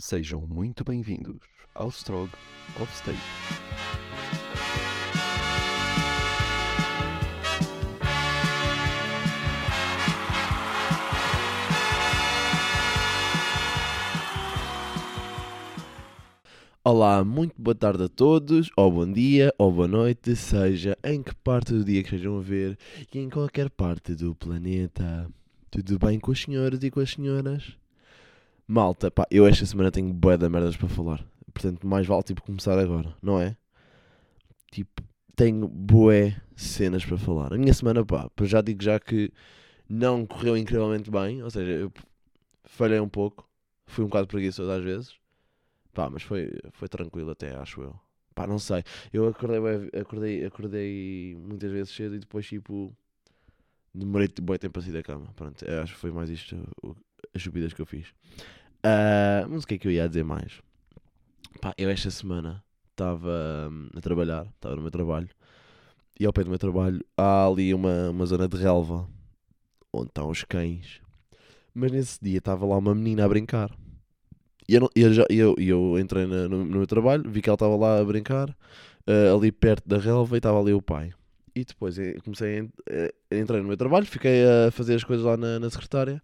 Sejam muito bem-vindos ao Strog of State. Olá, muito boa tarde a todos, ou bom dia, ou boa noite, seja em que parte do dia que estejam a ver e em qualquer parte do planeta. Tudo bem com os senhores e com as senhoras? Malta, pá, eu esta semana tenho bué de merdas para falar. Portanto, mais vale tipo começar agora, não é? Tipo, tenho bué cenas para falar. A minha semana, pá, já digo já que não correu incrivelmente bem, ou seja, eu falhei um pouco, fui um bocado preguiçoso às vezes. Pá, mas foi, foi tranquilo até, acho eu. Pá, não sei. Eu acordei, acordei, acordei muitas vezes cedo e depois, tipo, demorei bem tempo a sair da cama. Pronto, acho que foi mais isto, as subidas que eu fiz. Ah, mas o que é que eu ia dizer mais? Pá, eu esta semana estava hum, a trabalhar, estava no meu trabalho, e ao pé do meu trabalho há ali uma, uma zona de relva, onde estão os cães. Mas nesse dia estava lá uma menina a brincar. E eu, eu, já, eu, eu entrei na- no, no meu trabalho, vi que ela estava lá a brincar, ah, ali perto da relva, e estava ali o pai. E depois eh, comecei a, en- eh, entrei no meu trabalho, fiquei a fazer as coisas lá na, na secretária,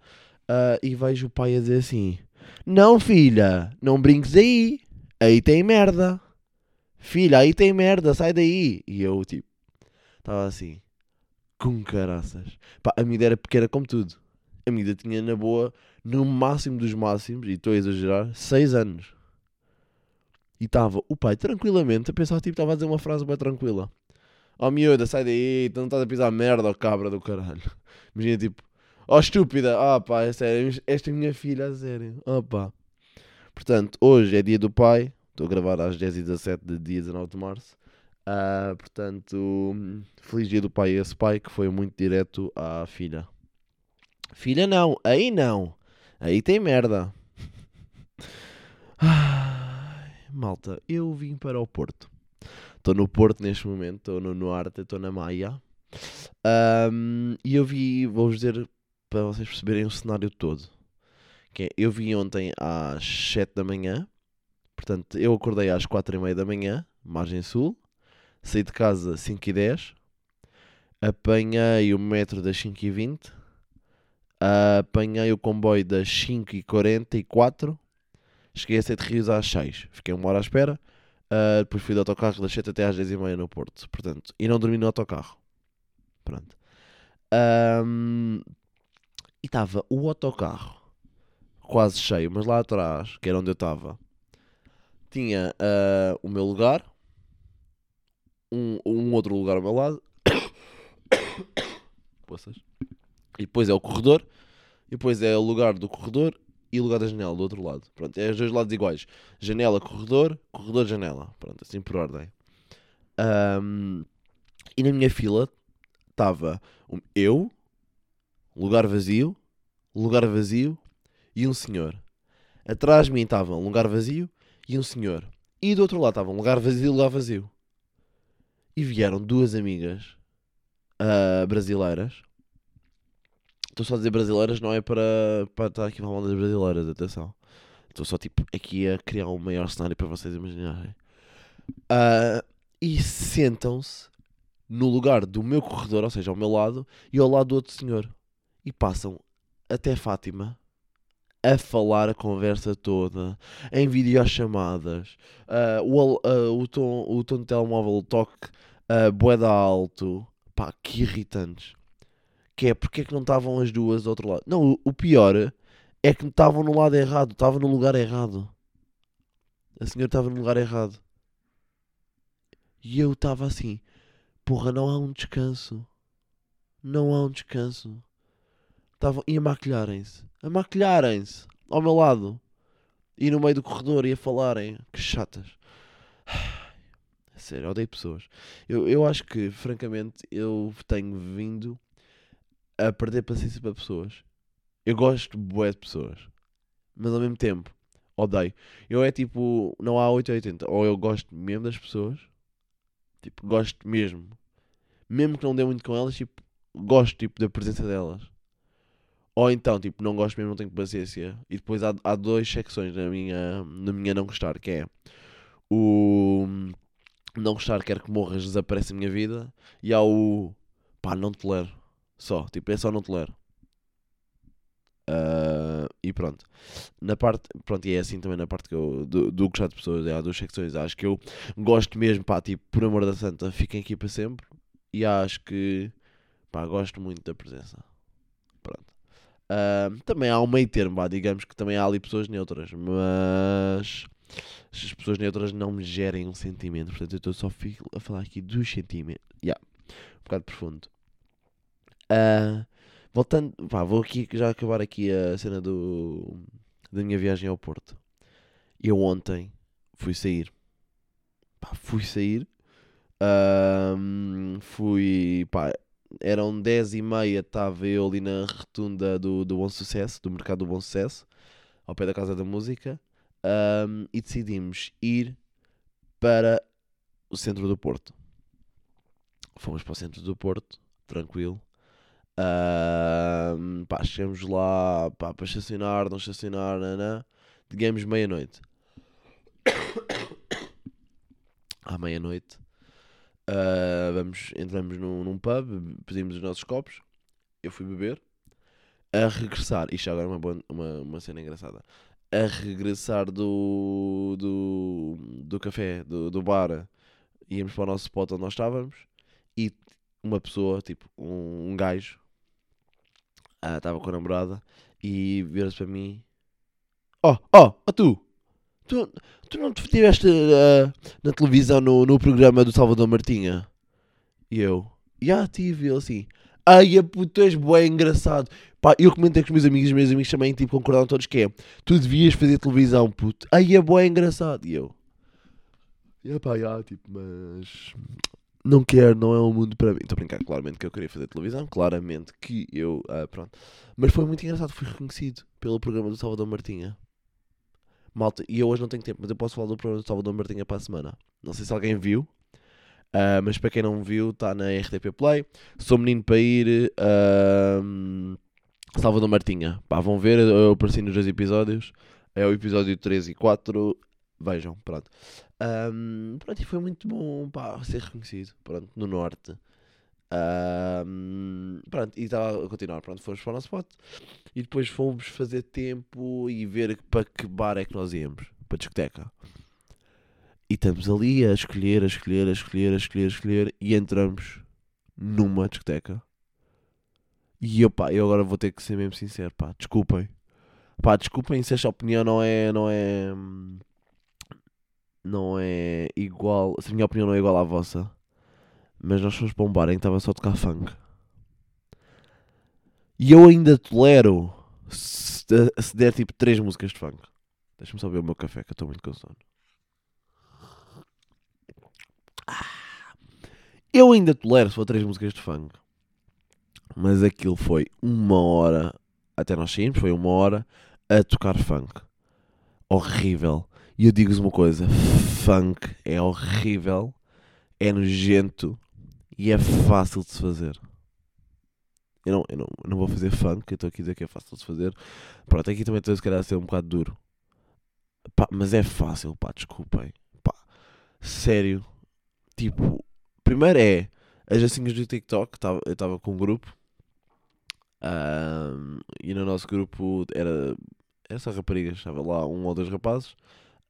ah, e vejo o pai a dizer assim: Não, filha, não brinques aí, aí tem merda. Filha, aí tem merda, sai daí. E eu, tipo, estava assim, com caraças. Pá, a medida era pequena como tudo. A medida tinha na boa, no máximo dos máximos, e estou a exagerar, 6 anos. E estava o pai tranquilamente a pensar, tipo, estava a dizer uma frase bem tranquila. Oh miúda, sai daí, tu não estás a pisar merda, oh cabra do caralho. Imagina, tipo, oh estúpida, ah pá, é sério, esta é minha filha, a sério, ah pá. Portanto, hoje é dia do pai, estou a gravar às 10h17 de dia 19 de março. Ah, portanto, feliz dia do pai a esse pai que foi muito direto à filha. Filha não, aí não, aí tem merda. Ai, malta, eu vim para o Porto. Estou no Porto neste momento, estou no Norte, estou na Maia. Ahm, e eu vi, vou-vos dizer para vocês perceberem o cenário todo. Que é, eu vi ontem às 7 da manhã, portanto, eu acordei às 4 e meia da manhã, margem sul, saí de casa 5 e 10, apanhei o metro das 5 e 20, apanhei o comboio das 5 e 44, cheguei a 7 Rios às 6, fiquei uma hora à espera, ah, depois fui de autocarro das 7 até às 10 e meia no Porto, portanto, e não dormi no autocarro. Pronto. Ahm, e estava o autocarro quase cheio, mas lá atrás, que era onde eu estava, tinha ah, o meu lugar, um, um outro lugar ao meu lado, e depois é o corredor, e depois é o lugar do corredor e o lugar da janela do outro lado. Pronto, é os dois lados iguais: janela, corredor, corredor, janela. Pronto, assim por ordem. Ahm, e na minha fila estava um- eu, lugar vazio, lugar vazio e um senhor. Atrás de mim estava um lugar vazio e um senhor. E do outro lado estava um lugar vazio e lugar vazio. E vieram duas amigas ah, brasileiras. Estou só a dizer brasileiras, não é para, para estar aqui falando das brasileiras, atenção. Estou só tipo aqui a criar um maior cenário para vocês imaginarem. Ah, e sentam-se no lugar do meu corredor, ou seja, ao meu lado, e ao lado do outro senhor. E passam até Fátima a falar a conversa toda, em videochamadas, ah, o, ah, o, tom, o tom do telemóvel, toque uh, boeda alto, pá, que irritantes. Que é, porque é que não estavam as duas do outro lado? Não, o, o pior é que estavam no lado errado, estavam no lugar errado. A senhora estava no lugar errado. E eu estava assim, porra, não há um descanso. Não há um descanso. Estavam, e a maquilharem-se. A maquilharem-se. Ao meu lado. E no meio do corredor e a falarem. Que chatas. Sério, odeio pessoas. Eu, eu acho que, francamente, eu tenho vindo a perder paciência para pessoas. Eu gosto bué de pessoas. Mas ao mesmo tempo, odeio. Eu é tipo, não há 8 ou 80. Ou eu gosto mesmo das pessoas. Tipo, gosto mesmo. Mesmo que não dê muito com elas, tipo, gosto tipo, da presença delas. Ou então, tipo, não gosto mesmo, não tenho paciência. E depois há, há duas secções na minha, na minha não gostar, que é o não gostar, quero que morras, desaparece a minha vida. E há o pá, não te tolero. Só, tipo, é só não te tolero. Uh, e pronto. Na parte, pronto, e é assim também na parte que eu, do, do gostar de pessoas, é, há duas secções. Acho que eu gosto mesmo, pá, tipo, por amor da santa, fiquem aqui para sempre. E acho que, pá, gosto muito da presença. Uh, também há um meio termo, digamos que também há ali pessoas neutras, mas as pessoas neutras não me gerem um sentimento. Portanto, eu estou só a falar aqui dos sentimentos. Yeah, um bocado profundo. Uh, voltando, pá, vou aqui já acabar aqui a cena do, da minha viagem ao Porto. Eu ontem fui sair. Pá, fui sair. Uh, fui, pá, eram 10 e meia, estava eu ali na retunda do, do Bom Sucesso, do Mercado do Bom Sucesso, ao pé da Casa da Música, um, e decidimos ir para o centro do Porto. Fomos para o centro do Porto, tranquilo. Um, pá, chegamos lá pá, para estacionar, não estacionar, nanã. Digamos meia-noite. À meia-noite Uh, vamos, entramos num, num pub, pedimos os nossos copos, eu fui beber. A regressar, isto agora é uma, boa, uma, uma cena engraçada. A regressar do, do, do café, do, do bar, íamos para o nosso spot onde nós estávamos e uma pessoa, tipo um, um gajo, uh, estava com a namorada e vira-se para mim: Oh, oh, oh tu! Tu, tu não te estiveste uh, na televisão no, no programa do Salvador Martinha? E eu, já tive, ele assim, ai, puto, tu és bem engraçado. Pá, eu comentei com os meus amigos, os meus amigos também, tipo, concordaram todos que é, tu devias fazer televisão, puto, ai, é bem engraçado. E eu, e pá, já, tipo, mas não quero, não é um mundo para mim. Estou a brincar, claramente que eu queria fazer televisão, claramente que eu, uh, pronto. Mas foi muito engraçado, fui reconhecido pelo programa do Salvador Martinha. Malta, e eu hoje não tenho tempo, mas eu posso falar do programa do Salvador Martinha para a semana. Não sei se alguém viu, uh, mas para quem não viu, está na RTP Play. Sou menino para ir. Uh, Salvador Martinha. Pá, vão ver, eu apareci nos dois episódios. É o episódio 3 e 4. Vejam, pronto. Um, pronto, e foi muito bom pá, ser reconhecido. Pronto, no Norte. Um, pronto, e estava a continuar. Pronto, fomos para o nosso spot e depois fomos fazer tempo e ver para que bar é que nós íamos para a discoteca. E estamos ali a escolher, a escolher, a escolher, a escolher, a escolher e entramos numa discoteca. E eu, pá, eu agora vou ter que ser mesmo sincero, pá, desculpem. Pá, desculpem se esta opinião não é, não é, não é igual, se a minha opinião não é igual à vossa. Mas nós fomos para um bar em que estava só a tocar funk. E eu ainda tolero se, se der tipo 3 músicas de funk. Deixa-me só ver o meu café que eu estou muito com sono. Eu ainda tolero se for 3 músicas de funk. Mas aquilo foi uma hora. Até nós saímos, foi uma hora a tocar funk. Horrível. E eu digo-vos uma coisa: funk é horrível, é nojento e é fácil de se fazer. Eu não, eu não, eu não vou fazer funk, eu estou aqui a dizer que é fácil de se fazer. Pronto, aqui também estou se calhar a ser um bocado duro. Pá, mas é fácil, pá, desculpem. Pá, sério. Tipo, primeiro é as jacinhas do TikTok, eu estava com um grupo. Um, e no nosso grupo era essa rapariga, estava lá um ou dois rapazes.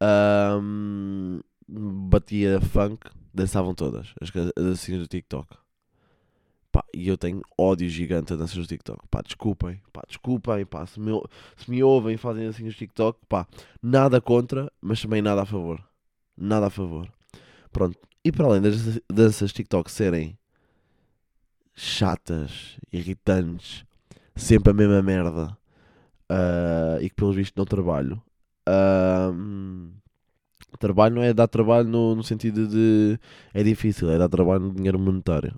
Um, batia funk, dançavam todas as dancinhas do TikTok. Pá, e eu tenho ódio gigante a danças do TikTok. Pá, desculpem, pá, desculpem, pá, se me, se me ouvem fazem dancinhas do TikTok, pá, nada contra, mas também nada a favor. Nada a favor. Pronto. E para além das danças TikTok serem chatas, irritantes, sempre a mesma merda, uh, e que pelos vistos não trabalho, uh, Trabalho não é dar trabalho no, no sentido de. É difícil, é dar trabalho no dinheiro monetário.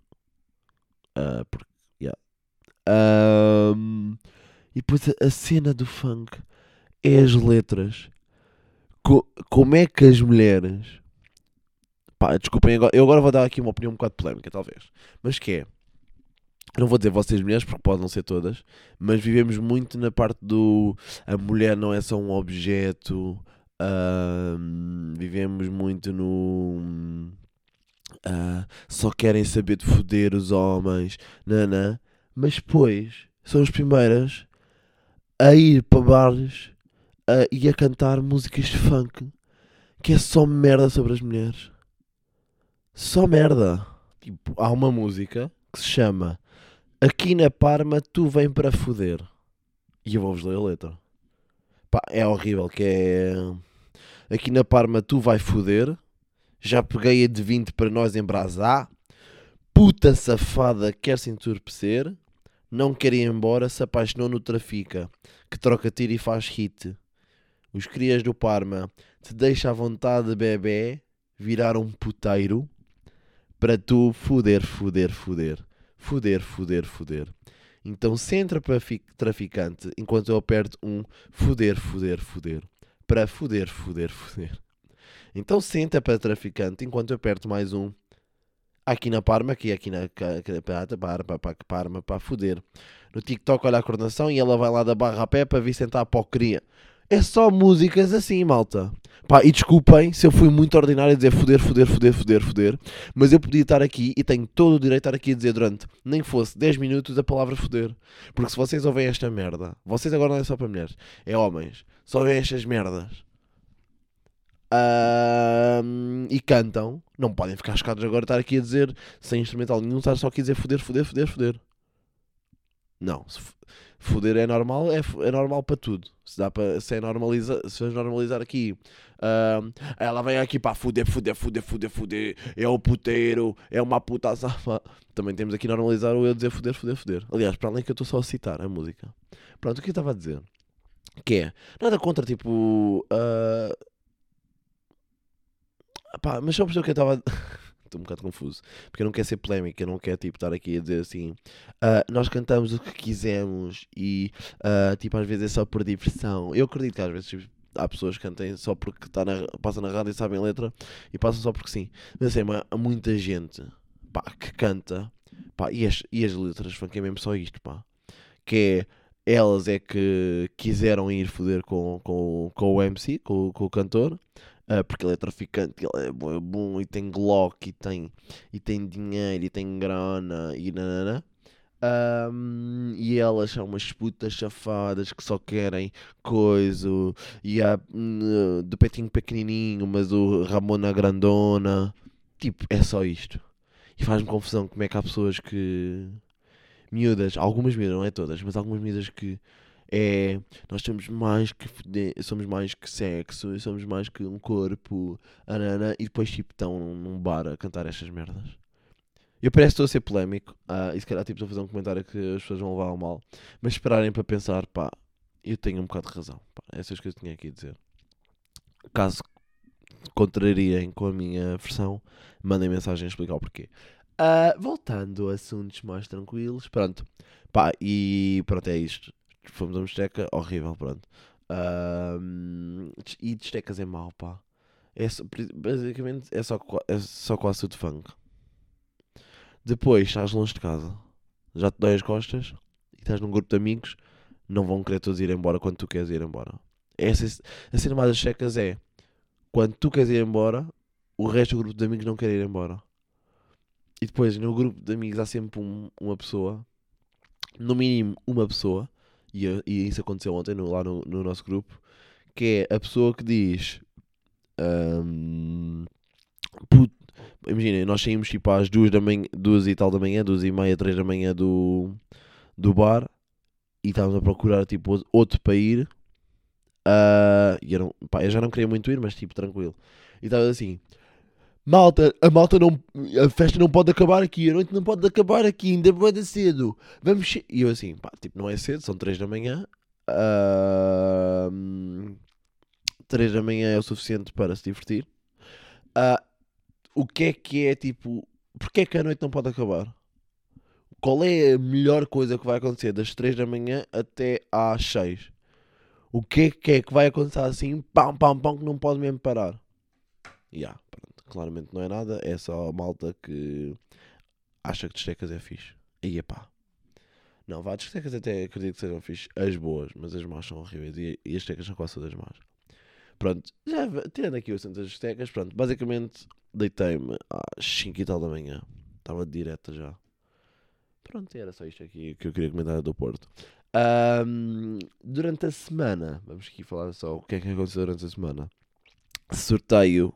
Uh, porque, yeah. e depois a, a, cena do funk é as letras. Co como é que as mulheres. Pá, desculpem, agora, eu agora vou dar aqui uma opinião um bocado polémica, talvez. Mas que é. não vou dizer vocês mulheres, porque podem ser todas, mas vivemos muito na parte do a mulher não é só um objeto, ahm, vivemos muito no ah, só querem saber de foder os homens, nanã, mas depois são as primeiras a ir para bares ah, e a cantar músicas de funk que é só merda sobre as mulheres. Só merda. Tipo, há uma música que se chama Aqui na Parma tu vem para foder. E eu vou-vos ler a letra. Pá, é horrível, que é... Aqui na Parma tu vai foder. Já peguei a de 20 para nós embrasar. Puta safada quer se entorpecer. Não quer ir embora, se apaixonou no trafica. Que troca tiro e faz hit. Os crias do Parma te deixa à vontade, bebê, virar um puteiro para tu foder, foder, foder. Foder, foder, foder. Então centra para fi- traficante enquanto eu aperto um foder, foder, foder. Para foder, foder, foder. Então senta para traficante enquanto eu aperto mais um aqui na Parma, aqui, aqui na Parma, Parma, Parma, para foder. No TikTok olha a coordenação e ela vai lá da barra a pé para vir sentar a porcaria. É só músicas assim, malta. Pá, e desculpem se eu fui muito ordinário a dizer foder, foder, foder, foder, foder, mas eu podia estar aqui e tenho todo o direito de estar aqui a dizer durante nem fosse 10 minutos a palavra foder. Porque se vocês ouvem esta merda, vocês agora não é só para mulheres, é homens, só ouvem estas merdas ahm, e cantam, não podem ficar chocados agora estar aqui a dizer sem instrumental nenhum, estar só aqui a dizer foder, foder, foder, foder. Não, foder é normal, é, é normal para tudo. Se dá para se é normaliza, se vamos normalizar aqui, ahm, ela vem aqui para foder, foder, foder, foder, foder, é o puteiro, é uma puta safa. Também temos aqui normalizar o eu dizer foder, foder, foder. Aliás, para além que eu estou só a citar a música. Pronto, o que eu estava a dizer? Que é, nada contra tipo. ah, pá, mas só percebeu que eu estava. Estou um bocado confuso. Porque eu não quero ser polémico, eu não quero tipo, estar aqui a dizer assim. ah, nós cantamos o que quisermos e ah, tipo, às vezes é só por diversão. Eu acredito que às vezes tipo, há pessoas que cantem só porque tá na, passam na rádio e sabem letra e passam só porque sim. Mas assim, há muita gente pá, que canta pá, e, as, e as letras funk é mesmo só isto, pá. Que é elas é que quiseram ir foder com, com, com o MC, com, com o cantor, ah, porque ele é traficante, ele é bom, e tem Glock e tem, e tem dinheiro e tem grana e nanana. Ahm, e elas são umas putas chafadas que só querem coisa e há hum, do peitinho pequenininho, mas o Ramona grandona. Tipo, é só isto. E faz-me confusão como é que há pessoas que. Miúdas, algumas miúdas, não é todas, mas algumas miúdas que é. Nós somos mais que somos mais que sexo, somos mais que um corpo, e depois tipo estão num bar a cantar estas merdas. Eu parece que estou a ser polémico, ah, e se calhar tipo, estou a fazer um comentário que as pessoas vão levar ao mal, mas esperarem para pensar, pá, eu tenho um bocado de razão, pá, essas que eu tinha aqui a dizer. Caso contrariem com a minha versão, mandem mensagem a explicar o porquê. Ah, voltando a assuntos mais tranquilos, pronto, pá, e pronto, é isto. Fomos a Mesteca, horrível, pronto. E Destecas é mau, pá. É basicamente é só, é só quase tudo funk. Depois estás longe de casa, já te dói as costas e estás num grupo de amigos, não vão querer todos ir embora quando tu queres ir embora. Essa, a cena mais das checas é quando tu queres ir embora, o resto do grupo de amigos não quer ir embora. E depois no grupo de amigos há sempre um- uma pessoa, no mínimo uma pessoa, e, eu- e isso aconteceu ontem no- lá no, no nosso grupo, que é a pessoa que diz. ahm, "Put- Imagina, nós saímos tipo às duas, da manhã, duas e tal da manhã, duas e meia, três da manhã do, do bar e estávamos a procurar tipo outro- para ir. Ah, e eu, não, pá, eu já não queria muito ir, mas tipo tranquilo. E estava assim: Malta, a malta não. A festa não pode acabar aqui, a noite não pode acabar aqui, ainda dar cedo. Vamos. che-" E eu assim, pá, tipo, não é cedo, são três da manhã. Ah, três da manhã é o suficiente para se divertir. Ah, o que é que é tipo. Porquê é que a noite não pode acabar? Qual é a melhor coisa que vai acontecer das 3 da manhã até às 6? O que é que é que vai acontecer assim, pam, pam, pam, que não pode mesmo parar? Ya, pronto, claramente não é nada, é só malta que acha que destecas é fixe. Aí, pá, Não, vá, discotecas até acredito que sejam fixe. As boas, mas as más são horríveis. E, e as discotecas são quase todas más. Pronto, já tirando aqui o assunto das discotecas, pronto, basicamente deitei-me às 5 e tal da manhã. Estava direta já. Pronto, era só isto aqui que eu queria comentar do Porto. Ahm, durante a semana, vamos aqui falar só o que é que aconteceu durante a semana. Sorteio.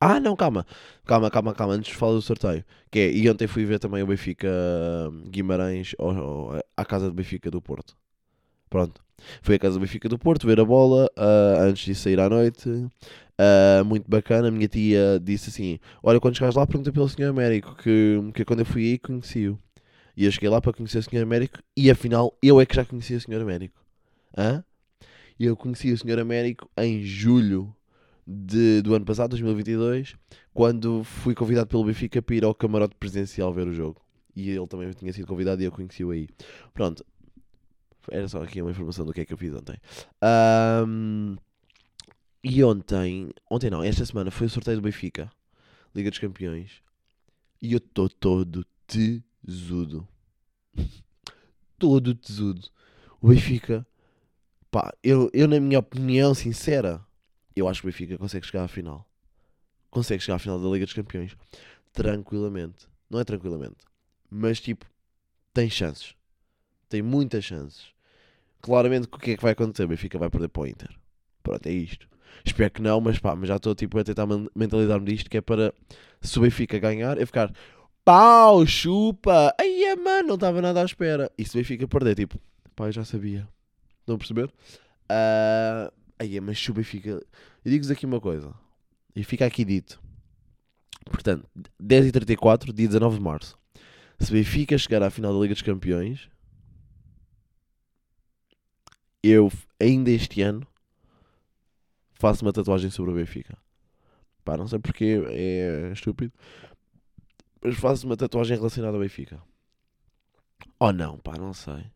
Ah, não, calma. Calma, calma, calma. Antes de falar do sorteio. Que é, e ontem fui ver também o Benfica hum, Guimarães ao- ao- à casa do Benfica do Porto. Pronto. Fui à casa do Benfica do Porto ver a bola ah, antes de sair à noite. Ah, muito bacana. A minha tia disse assim: Olha, quando chegares lá, pergunta pelo Sr. Américo. Que, que quando eu fui aí, conheci-o. E eu cheguei lá para conhecer o Sr. Américo. E afinal, eu é que já conhecia o Sr. Américo. Hã? Eu conheci o Sr. Américo em julho de, do ano passado, 2022, quando fui convidado pelo Benfica para ir ao camarote presidencial ver o jogo. E ele também tinha sido convidado e eu conheci-o aí. Pronto. Era só aqui uma informação do que é que eu fiz ontem. Ahm, e ontem, ontem não, esta semana foi o sorteio do Benfica, Liga dos Campeões. E eu estou todo tesudo. todo tesudo. O Benfica, pá, eu, eu, na minha opinião sincera, eu acho que o Benfica consegue chegar à final. Consegue chegar à final da Liga dos Campeões. Tranquilamente. Não é tranquilamente. Mas tipo, tem chances. Tem muitas chances. Claramente o que é que vai acontecer? O Benfica vai perder para o Inter. Pronto, é isto. Espero que não, mas pá, mas já estou tipo a tentar men- mentalizar-me disto, que é para se o Benfica ganhar, eu ficar pau, chupa, ai é mano, não estava nada à espera. E se o Benfica perder, tipo, pá, eu já sabia. Estão a perceber? Ah, Aí, mas se o Benfica. Eu digo-vos aqui uma coisa. E fica aqui dito. Portanto, 10h34, dia 19 de março. Se Benfica chegar à final da Liga dos Campeões, eu ainda este ano faço uma tatuagem sobre o Benfica. Pá, não sei porque é estúpido. Mas faço uma tatuagem relacionada ao Benfica. Ou não, pá, não sei.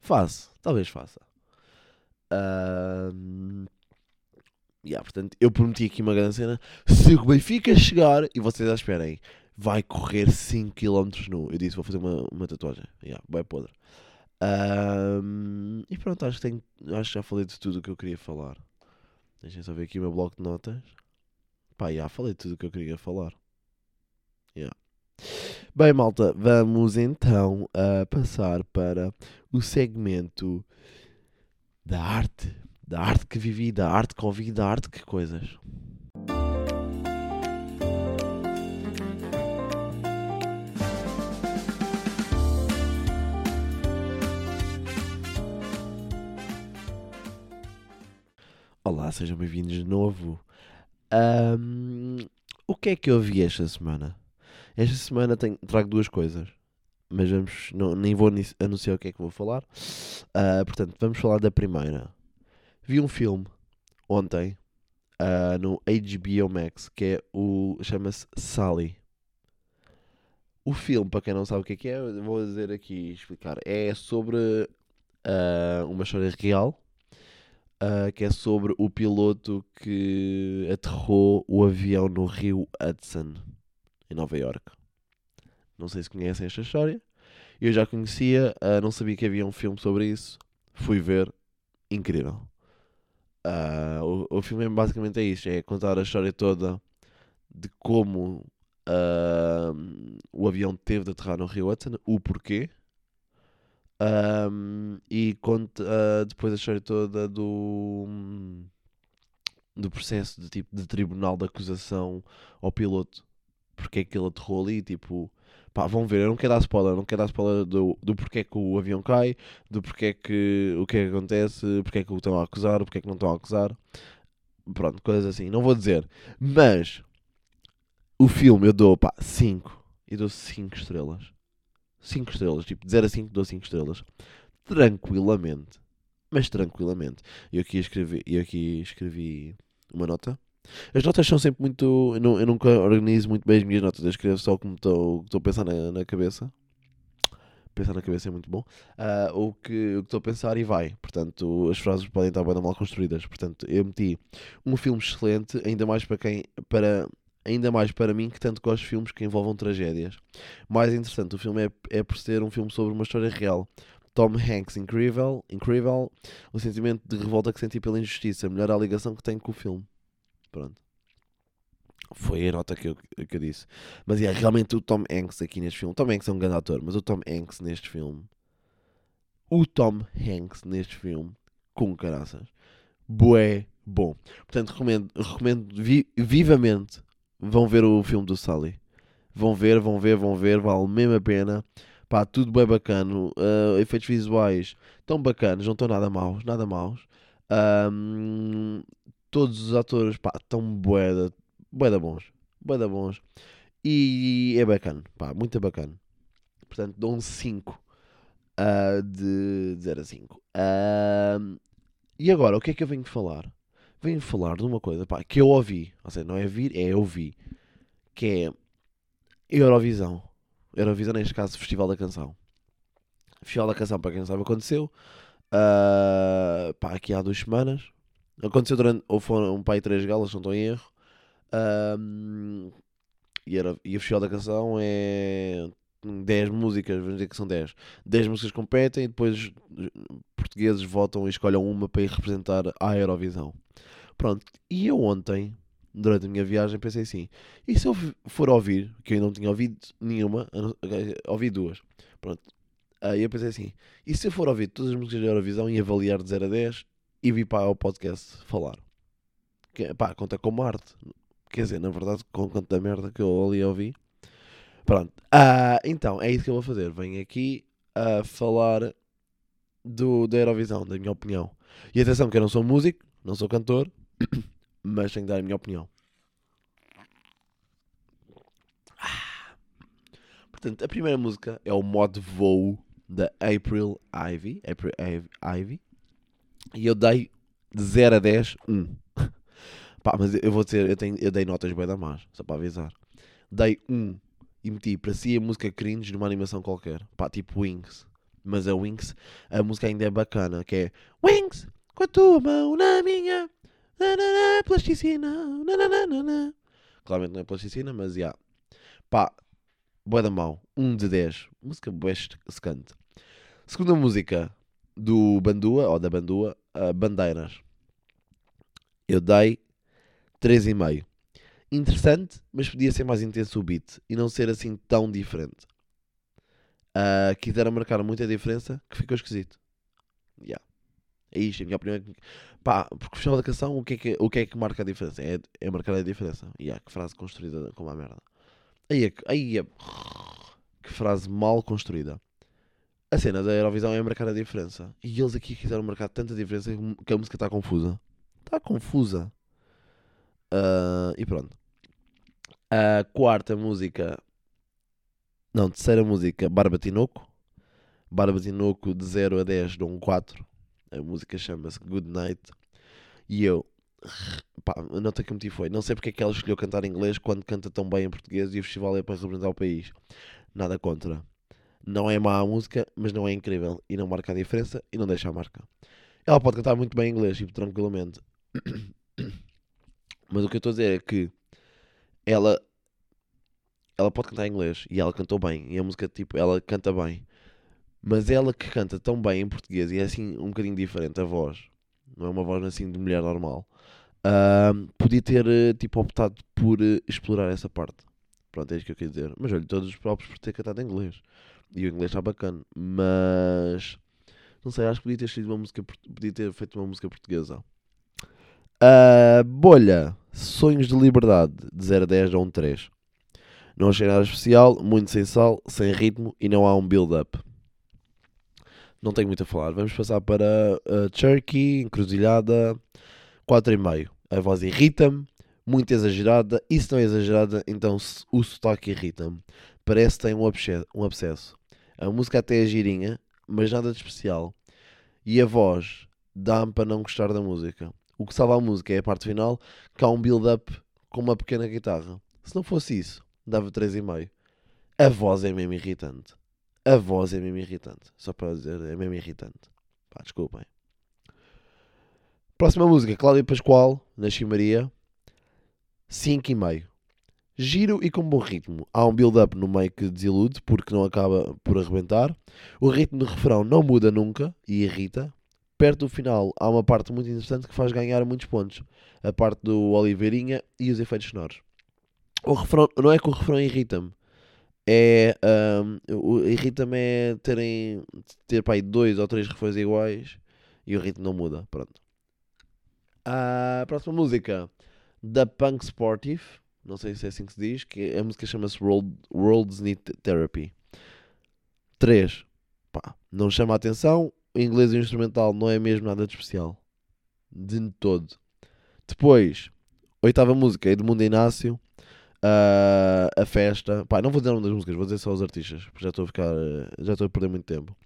Faço, talvez faça. Ahm, yeah, portanto, eu prometi aqui uma grande cena. Se o Benfica chegar, e vocês já esperem, vai correr 5km nu. Eu disse, vou fazer uma, uma tatuagem. Yeah, vai podre. Ahm, e pronto, acho que, tenho, acho que já falei de tudo o que eu queria falar. Deixem só ver aqui o meu bloco de notas. Pá, já falei de tudo o que eu queria falar. Yeah. Bem, malta, vamos então a passar para o segmento da arte. Da arte que vivi, da arte que ouvi, da arte que coisas. Olá, sejam bem-vindos de novo. Ahm, o que é que eu vi esta semana? Esta semana tenho, trago duas coisas, mas vamos, não, nem vou anunciar o que é que vou falar. Ah, portanto, vamos falar da primeira. Vi um filme ontem ah, no HBO Max que é o chama-se Sally. O filme, para quem não sabe o que é que é, vou dizer aqui explicar. É sobre ah, uma história real que é sobre o piloto que aterrou o avião no rio Hudson, em Nova York. Não sei se conhecem esta história. Eu já conhecia, ah, não sabia que havia um filme sobre isso. Fui ver, incrível. Ah, o, o filme é basicamente é isto: é contar a história toda de como ah, o avião teve de aterrar no rio Hudson, o porquê. Ahm, e conta ah, depois a história toda do, do processo de tipo de tribunal de acusação ao piloto. Porque é que ele aterrou ali, tipo, pá, vão ver, eu não quero dar spoiler, não quero dar spoiler do, do porquê que o avião cai, do porquê que o que é que acontece, porquê que o estão a acusar, porquê que não estão a acusar. Pronto, coisas assim, não vou dizer. Mas o filme eu dou, pá, 5. E dou 5 estrelas. 5 estrelas, tipo, de 0 a 5 dou 5 estrelas. Tranquilamente. Mas tranquilamente. Eu aqui escrevi, eu aqui escrevi uma nota. As notas são sempre muito. Eu, nu- eu nunca organizo muito bem as minhas notas. Eu escrevo só como estou a pensar na, na cabeça. Pensar na cabeça é muito bom. Ah, o que estou a pensar e vai. Portanto, as frases podem estar bem mal construídas. Portanto, eu meti um filme excelente, ainda mais para quem. Para, ainda mais para mim que tanto gosto de filmes que envolvam tragédias. Mais interessante, o filme é, é por ser um filme sobre uma história real. Tom Hanks, incrível, incrível. O sentimento de revolta que senti pela injustiça. Melhor a ligação que tenho com o filme. Pronto. Foi a nota que eu, que eu disse. Mas é realmente o Tom Hanks aqui neste filme. Tom Hanks é um grande ator, mas o Tom Hanks neste filme. O Tom Hanks neste filme, com caraças. Bué bom. Portanto, recomendo, recomendo vi, vivamente. Vão ver o filme do Sully. Vão ver, vão ver, vão ver. Vale mesmo a pena. Pá, tudo bem bacana. Uh, efeitos visuais tão bacanas, não estão nada maus, nada maus. Um, todos os atores, pá, estão bué da, bué da bons. Bué da bons. E é bacana, pá, muito bacana. Portanto, dou um 5 uh, de 0 a 5. Uh, e agora, o que é que eu venho falar? Venho falar de uma coisa, pá, que eu ouvi. Ou seja, não é vir, é ouvir. Que é Eurovisão. Eurovisão, neste caso, Festival da Canção. Festival da Canção, para quem não sabe, aconteceu. Uh, pá, aqui há duas semanas. Aconteceu durante. Ou foram um pai três galas, não estou em erro. Uh, e, era, e o Festival da Canção é 10 músicas, vamos dizer que são 10. 10 músicas competem e depois portugueses votam e escolhem uma para ir representar a Eurovisão. Pronto, e eu ontem durante a minha viagem, pensei assim: e se eu for ouvir, que eu ainda não tinha ouvido nenhuma, ouvi duas, pronto. Aí eu pensei assim: e se eu for ouvir todas as músicas da Eurovisão e avaliar de 0 a 10 e vir para o podcast falar? Que, pá, conta como arte. Quer dizer, na verdade, com quanta merda que eu ali ouvi. Pronto. Uh, então, é isso que eu vou fazer. Venho aqui a falar do, da Eurovisão, da minha opinião. E atenção, que eu não sou músico, não sou cantor. mas tenho que dar a minha opinião. Ah. Portanto, a primeira música é o modo voo da April Ivy. April Ivy. E eu dei de 0 a 10, 1. Pá, mas eu vou dizer, eu, tenho, eu dei notas bem da más, só para avisar. Dei 1 e meti para si a música cringe numa animação qualquer. Pá, tipo Wings. Mas a Wings, a música ainda é bacana, que é Wings, com a tua mão na minha, plasticina. Nananana. Claramente não é plasticina, mas já. Yeah. Pá, boa da mão. 1 um de 10. Música best secante. Segunda música do Bandua, ou da Bandua, Bandeiras. Eu dei 3,5. Interessante, mas podia ser mais intenso o beat e não ser assim tão diferente. Uh, quiseram marcar muita diferença que ficou esquisito. Yeah. É isto, a minha opinião. É Pá, porque o Festival da Canção, o que é que, o que, é que marca a diferença? É, é marcar a diferença. E yeah, que frase construída como a merda. Aí é, aí é. Que frase mal construída. A cena da Eurovisão é marcar a diferença. E eles aqui quiseram marcar tanta diferença que a música está confusa. Está confusa. Uh, e pronto. A quarta música. Não, terceira música, Barba Tinoco. Barba Tinoco de 0 a 10 dou um 4. A música chama-se Good Night. E eu, pá, nota que meti foi: não sei porque é que ela escolheu cantar em inglês quando canta tão bem em português e o festival é para representar o país. Nada contra. Não é má a música, mas não é incrível. E não marca a diferença e não deixa a marca. Ela pode cantar muito bem em inglês, tipo, tranquilamente. Mas o que eu estou a dizer é que ela ela pode cantar inglês e ela cantou bem. E a música, tipo, ela canta bem. Mas ela que canta tão bem em português e é assim um bocadinho diferente a voz, não é uma voz assim de mulher normal, uh, podia ter eh, tipo optado por uh, explorar essa parte. Pronto, é isso que eu queria dizer. Mas olha, todos os próprios por ter cantado em inglês. E o inglês está bacana. Mas não sei, acho que podia ter sido uma música, podia ter feito uma música portuguesa. Uh, bolha, Sonhos de Liberdade, de 0 a 10 a 1 3. Não achei nada especial, muito sem sal, sem ritmo e não há um build-up não tenho muito a falar. Vamos passar para uh, Turkey, encruzilhada, 4,5. A voz irrita-me, muito exagerada. E se não é exagerada, então o sotaque irrita-me. Parece que tem um, um abscesso. A música até é girinha, mas nada de especial. E a voz dá-me para não gostar da música. O que salva a música é a parte final, que há um build-up com uma pequena guitarra. Se não fosse isso, dava 3,5. A voz é mesmo irritante. A voz é mesmo irritante. Só para dizer, é mesmo irritante. Pá, desculpem. Próxima música, Cláudia Pascoal, Nasci Maria. 5,5. Giro e com bom ritmo. Há um build-up no meio que desilude porque não acaba por arrebentar. O ritmo do refrão não muda nunca e irrita. Perto do final há uma parte muito interessante que faz ganhar muitos pontos. A parte do Oliveirinha e os efeitos sonoros. O refrão, não é que o refrão irrita-me. É, um, irrita-me é terem, ter pá, dois ou três refrões iguais e o ritmo não muda. Pronto. A próxima música da Punk Sportive não sei se é assim que se diz, que a música chama-se World, World's Need Therapy. 3. Pá, não chama a atenção, o inglês instrumental não é mesmo nada de especial. De todo. Depois, oitava música, Edmundo Inácio. Uh, a festa. Pá, não vou dizer o nome das músicas, vou dizer só os artistas, porque já estou a ficar. Já estou a perder muito tempo.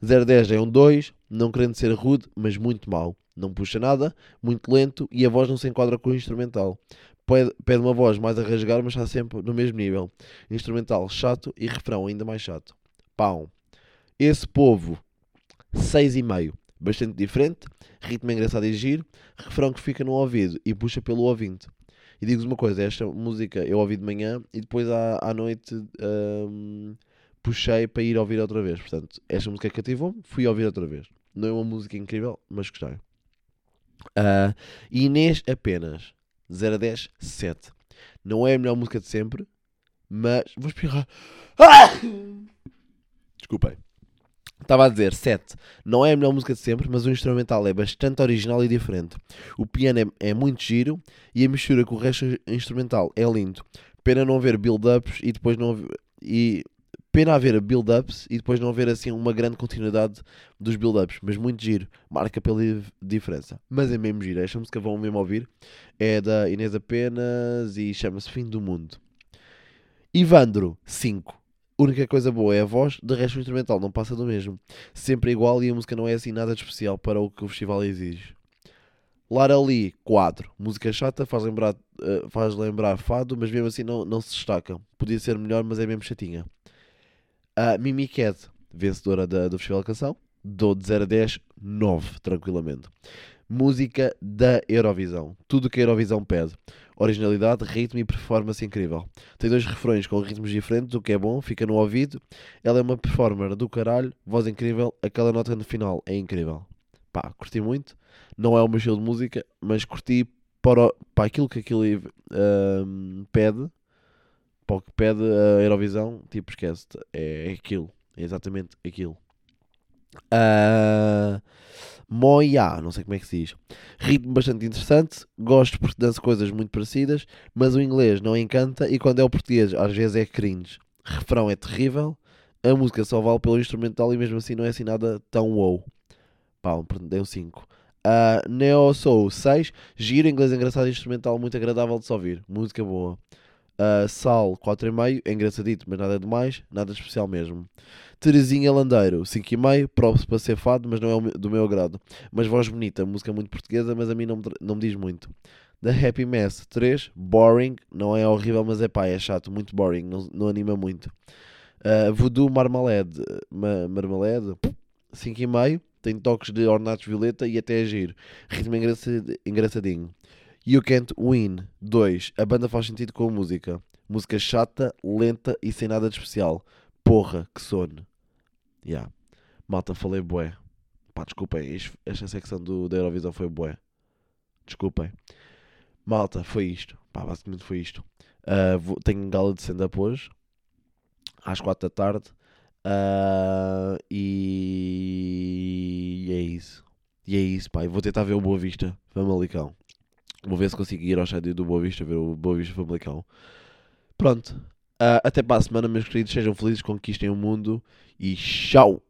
010 é um 2, não querendo ser rude, mas muito mau. Não puxa nada, muito lento e a voz não se enquadra com o instrumental pede uma voz mais a rasgar, mas está sempre no mesmo nível. Instrumental chato e refrão ainda mais chato. Pão. Esse povo, 6,5. Bastante diferente, ritmo engraçado e giro, refrão que fica no ouvido e puxa pelo ouvinte. E digo-vos uma coisa, esta música eu ouvi de manhã e depois à, à noite hum, puxei para ir ouvir outra vez. Portanto, esta música cativou-me, fui ouvir outra vez. Não é uma música incrível, mas gostei. Uh, Inês apenas 0 a 10, 7. Não é a melhor música de sempre, mas. Vou espirrar. Ah! Desculpem. Estava a dizer 7. Não é a melhor música de sempre, mas o instrumental é bastante original e diferente. O piano é, é muito giro e a mistura com o resto instrumental é lindo. Pena não haver build-ups e depois não haver, e Pena haver build-ups e depois não haver assim uma grande continuidade dos build-ups, mas muito giro, marca pela diferença. Mas é mesmo giro, esta música vão mesmo ouvir, é da Inês Apenas e chama-se Fim do Mundo. Ivandro, 5. Única coisa boa é a voz, de resto o instrumental não passa do mesmo. Sempre igual e a música não é assim nada de especial para o que o festival exige. Lara Lee, 4. Música chata, faz lembrar, uh, faz lembrar fado, mas mesmo assim não, não se destaca. Podia ser melhor, mas é mesmo chatinha. A Mimi Cat, vencedora da, do Festival de Canção, dou de 0 a 10, 9, tranquilamente. Música da Eurovisão. Tudo o que a Eurovisão pede. Originalidade, ritmo e performance incrível. Tem dois refrões com ritmos diferentes, o que é bom, fica no ouvido. Ela é uma performer do caralho, voz incrível, aquela nota no final é incrível. Pá, curti muito. Não é o meu estilo de música, mas curti para, para aquilo que aquilo uh, pede para o que pede a Eurovisão, tipo, esquece é, é aquilo, é exatamente aquilo. Uh, Moia, não sei como é que se diz. Ritmo bastante interessante, gosto porque dança coisas muito parecidas, mas o inglês não encanta e quando é o português às vezes é cringe. Refrão é terrível, a música só vale pelo instrumental e mesmo assim não é assim nada tão wow. Pá, deu 5. Uh, ah, Neo Soul 6, giro, inglês engraçado instrumental muito agradável de se ouvir, música boa. Uh, Sal 4,5, é engraçadito, mas nada demais, nada especial mesmo. Terezinha Landeiro 5,5, próprio para ser fado, mas não é do meu agrado. Mas voz bonita, música muito portuguesa, mas a mim não me, não me diz muito. The Happy Mess 3, boring, não é horrível, mas é pá, é chato, muito boring, não, não anima muito. Uh, Voodoo Marmalade, ma, Marmalade 5,5, tem toques de ornatos violeta e até agir. Ritmo engraçadinho. You Can't Win 2. A banda faz sentido com a música. Música chata, lenta e sem nada de especial. Porra, que sono. Yeah. Malta, falei bué. Pá, desculpem. Esta secção do, da Eurovisão foi bué. Desculpem. Malta, foi isto. Pá, basicamente foi isto. Uh, vou, tenho gala de stand-up hoje. Às 4 da tarde. Uh, e... e é isso. E é isso, pá. vou tentar ver o Boa Vista. Famalicão. Vou ver se consigo ir ao estádio do Boa Vista ver o Boa Vista Famalicão. Pronto. Uh, até para a semana, meus queridos. Sejam felizes, conquistem o mundo e tchau!